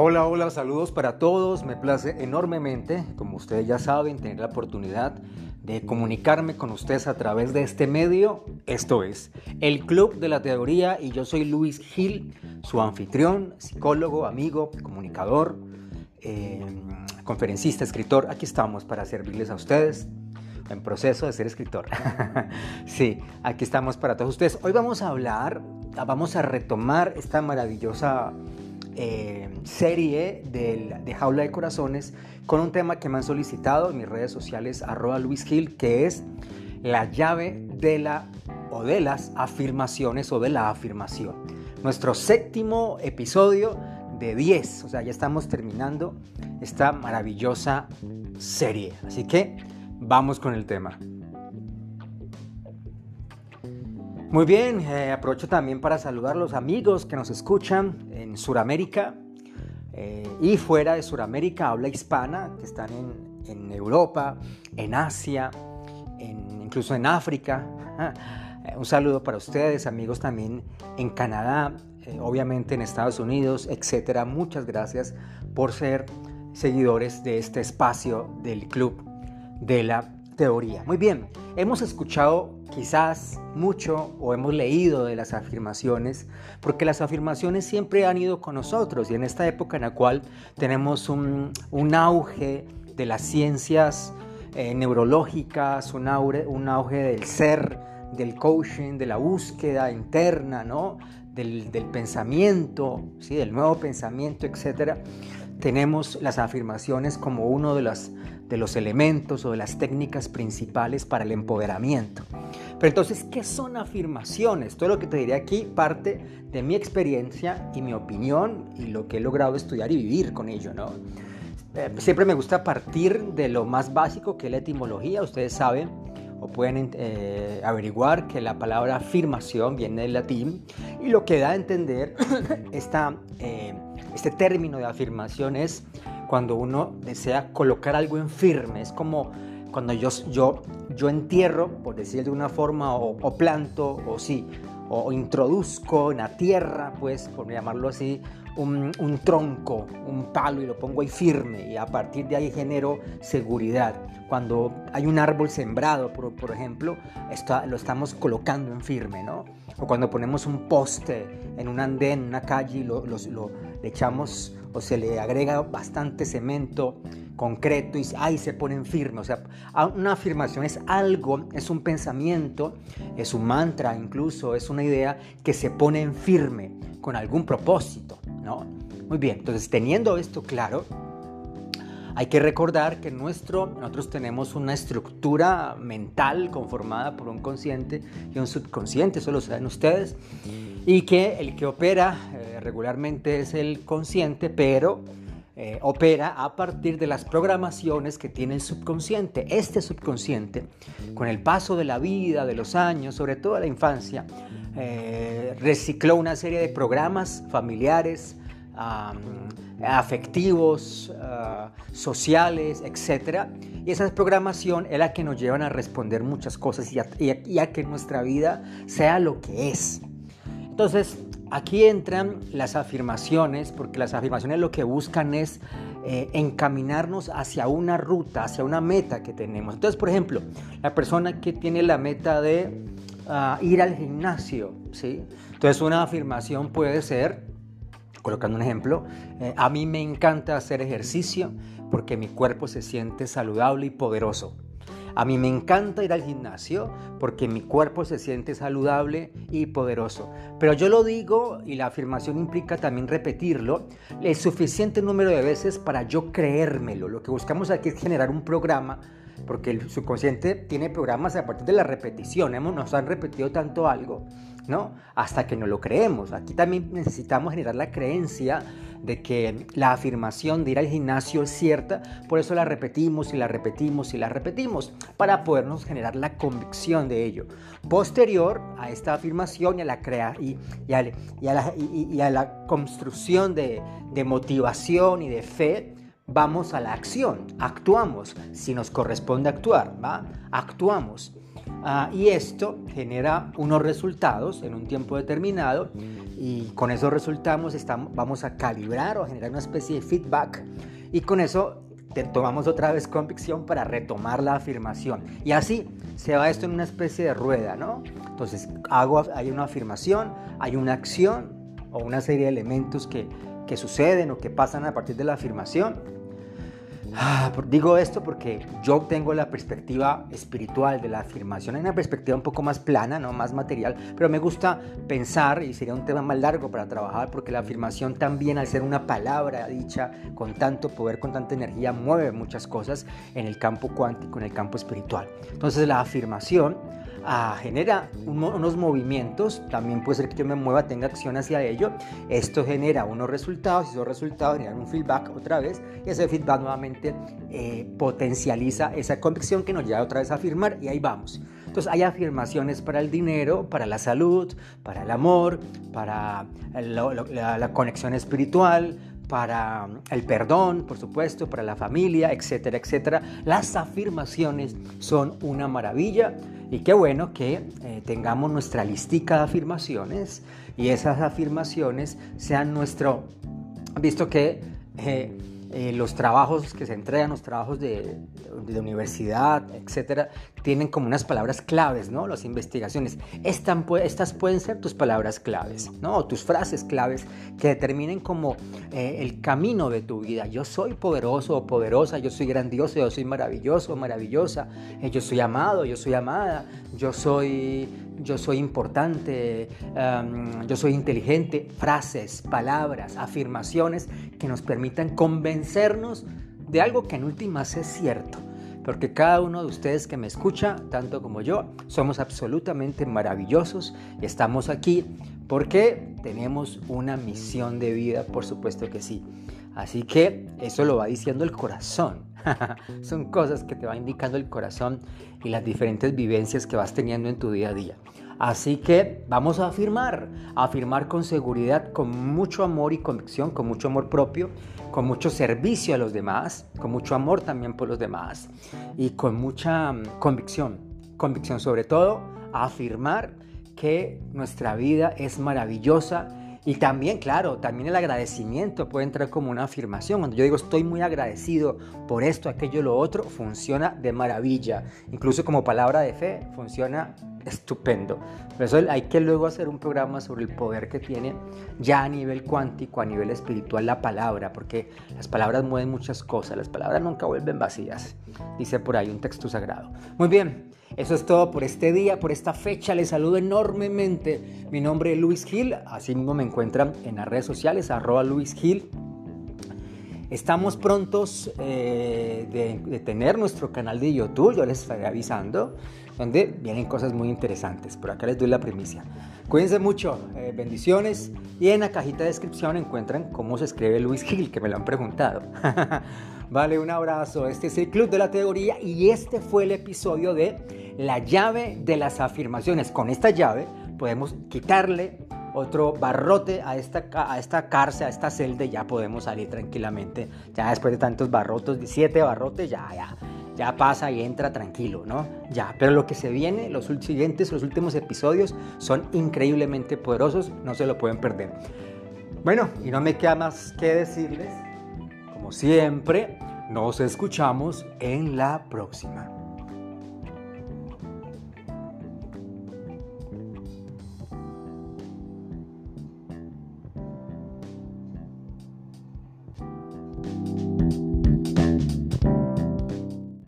Hola, hola, saludos para todos. Me place enormemente, como ustedes ya saben, tener la oportunidad de comunicarme con ustedes a través de este medio. Esto es el Club de la Teoría y yo soy Luis Gil, su anfitrión, psicólogo, amigo, comunicador, eh, conferencista, escritor. Aquí estamos para servirles a ustedes en proceso de ser escritor. sí, aquí estamos para todos ustedes. Hoy vamos a hablar, vamos a retomar esta maravillosa eh, serie de Jaula de Corazones con un tema que me han solicitado en mis redes sociales, arroba Luis Gil, que es la llave de la o de las afirmaciones o de la afirmación. Nuestro séptimo episodio de 10, o sea, ya estamos terminando esta maravillosa serie. Así que vamos con el tema. Muy bien, eh, aprovecho también para saludar a los amigos que nos escuchan en Sudamérica eh, y fuera de Sudamérica, habla hispana, que están en, Europa, en Asia, incluso en África. Eh, un saludo para ustedes, amigos también en Canadá, obviamente en Estados Unidos, etcétera. Muchas gracias por ser seguidores de este espacio del Club de la teoría. Muy bien, hemos escuchado quizás mucho o hemos leído de las afirmaciones, porque las afirmaciones siempre han ido con nosotros y en esta época en la cual tenemos un, auge de las ciencias eh, neurológicas, un auge, un auge del ser, del coaching, de la búsqueda interna, ¿no? Del, del, pensamiento, ¿sí? del nuevo pensamiento, etc. Tenemos las afirmaciones como uno de las de los elementos o de las técnicas principales para el empoderamiento. Pero entonces, ¿qué son afirmaciones? Todo lo que te diré aquí parte de mi experiencia y mi opinión y lo que he logrado estudiar y vivir con ello, ¿no? Eh, siempre me gusta partir de lo más básico que es la etimología. Ustedes saben o pueden eh, averiguar que la palabra afirmación viene del latín y lo que da a entender esta, eh, este término de afirmación es cuando uno desea colocar algo en firme. Es como cuando yo, yo, yo entierro, por decir de una forma, o, planto, o sí, o, introduzco en la tierra, pues, por llamarlo así, un, un, tronco, un palo y lo pongo ahí firme y a partir de ahí genero seguridad. Cuando hay un árbol sembrado, por, por ejemplo, esto, lo estamos colocando en firme, ¿no? O cuando ponemos un poste en un andén, en una calle y lo, lo, lo le echamos o se le agrega bastante cemento concreto y ahí se ponen firmes. O sea, una afirmación es algo, es un pensamiento, es un mantra incluso, es una idea que se pone en firme con algún propósito, ¿no? Muy bien, entonces teniendo esto claro, hay que recordar que nuestro, nosotros tenemos una estructura mental conformada por un consciente y un subconsciente, eso lo saben ustedes, y que el que opera eh, regularmente es el consciente, pero eh, opera a partir de las programaciones que tiene el subconsciente. Este subconsciente, con el paso de la vida, de los años, sobre todo la infancia, eh, recicló una serie de programas familiares, afectivos, ah, sociales, etc. Y esa programación es la que nos llevan a responder muchas cosas y a, que nuestra vida sea lo que es. Entonces, aquí entran las afirmaciones, porque las afirmaciones lo que buscan es eh, encaminarnos hacia una ruta, hacia una meta que tenemos. Entonces, por ejemplo, la persona que tiene la meta de ah, ir al gimnasio, ¿sí? Entonces, una afirmación puede ser, colocando un ejemplo, eh, a mí me encanta hacer ejercicio porque mi cuerpo se siente saludable y poderoso. A mí me encanta ir al gimnasio porque mi cuerpo se siente saludable y poderoso. Pero yo lo digo y la afirmación implica también repetirlo el suficiente número de veces para yo creérmelo. Lo que buscamos aquí es generar un programa porque el subconsciente tiene programas a partir de la repetición. Hemos, nos han repetido tanto algo, ¿no? Hasta que no lo creemos. Aquí también necesitamos generar la creencia de que la afirmación de ir al gimnasio es cierta, por eso la repetimos y la repetimos y la repetimos, para podernos generar la convicción de ello. Posterior a esta afirmación y a la, crea y, a, la, construcción de, de motivación y de fe, vamos a la acción, actuamos, si nos corresponde actuar, ¿va? Actuamos. Ah, y esto genera unos resultados en un tiempo determinado y con esos resultados estamos, vamos a calibrar o generar una especie de feedback y con eso tomamos otra vez convicción para retomar la afirmación. Y así se va esto en una especie de rueda, ¿no? Entonces hago, hay una afirmación, hay una acción o una serie de elementos que, que suceden o que pasan a partir de la afirmación Ah, digo esto porque yo tengo la perspectiva espiritual de la afirmación, hay una perspectiva un poco más plana, ¿no? más material, pero me gusta pensar, y sería un tema más largo para trabajar, porque la afirmación también al ser una palabra dicha con tanto poder, con tanta energía, mueve muchas cosas en el campo cuántico, en el campo espiritual. Entonces la afirmación genera unos movimientos, también puede ser que yo me mueva, tenga acción hacia ello, esto genera unos resultados y esos resultados generan un feedback otra vez y ese feedback nuevamente eh, potencializa esa convicción que nos lleva otra vez a afirmar y ahí vamos. Entonces hay afirmaciones para el dinero, para la salud, para el amor, para la conexión espiritual, para el perdón, por supuesto, para la familia, etcétera, etcétera. Las afirmaciones son una maravilla y qué bueno que eh, tengamos nuestra listica de afirmaciones y esas afirmaciones sean nuestro, visto que eh, eh, los trabajos que se entregan, los trabajos de, de, universidad, etcétera, tienen como unas palabras claves, ¿no? Las investigaciones. Estas, estas pueden ser tus palabras claves, ¿no? O tus frases claves que determinen como eh, el camino de tu vida. Yo soy poderoso o poderosa, yo soy grandioso, yo soy maravilloso o maravillosa, eh, yo soy amado, yo soy amada, yo soy yo soy importante, em, yo soy inteligente, frases, palabras, afirmaciones que nos permitan convencernos de algo que en últimas es cierto. Porque cada uno de ustedes que me escucha, tanto como yo, somos absolutamente maravillosos y estamos aquí porque tenemos una misión de vida, por supuesto que sí. Así que eso lo va diciendo el corazón. Son cosas que te va indicando el corazón y las diferentes vivencias que vas teniendo en tu día a día. Así que vamos a afirmar, afirmar con seguridad, con mucho amor y convicción, con mucho amor propio, con mucho servicio a los demás, con mucho amor también por los demás y con mucha mm, convicción. Convicción sobre todo, afirmar que nuestra vida es maravillosa y también, claro, también el agradecimiento puede entrar como una afirmación. Cuando yo digo estoy muy agradecido por esto, aquello, lo otro, funciona de maravilla. Incluso como palabra de fe, funciona estupendo. Por eso hay que luego hacer un programa sobre el poder que tiene ya a nivel cuántico, a nivel espiritual, la palabra, porque las palabras mueven muchas cosas, las palabras nunca vuelven vacías, dice por ahí un texto sagrado. Muy bien, eso es todo por este día, por esta fecha. Les saludo enormemente. Mi nombre es Luis Gil. Así mismo me encuentran en las redes sociales, arroba Luis Gil. Estamos prontos eh, de, tener nuestro canal de YouTube, yo les estaré avisando, donde vienen cosas muy interesantes. Por acá les doy la primicia. Cuídense mucho, eh, bendiciones. Y en la cajita de descripción encuentran cómo se escribe Luis Gil, que me lo han preguntado. vale, un abrazo. Este es el Club de la Teoría y este fue el episodio de la llave de las afirmaciones. Con esta llave podemos quitarle otro barrote a esta, a esta cárcel, a esta celda y ya podemos salir tranquilamente. Ya después de tantos barrotos, de siete barrotes, ya, ya, ya pasa y entra tranquilo, ¿no? Ya, pero lo que se viene, los siguientes, los últimos episodios son increíblemente poderosos, no se lo pueden perder. Bueno, y no me queda más que decirles, como siempre, nos escuchamos en la próxima.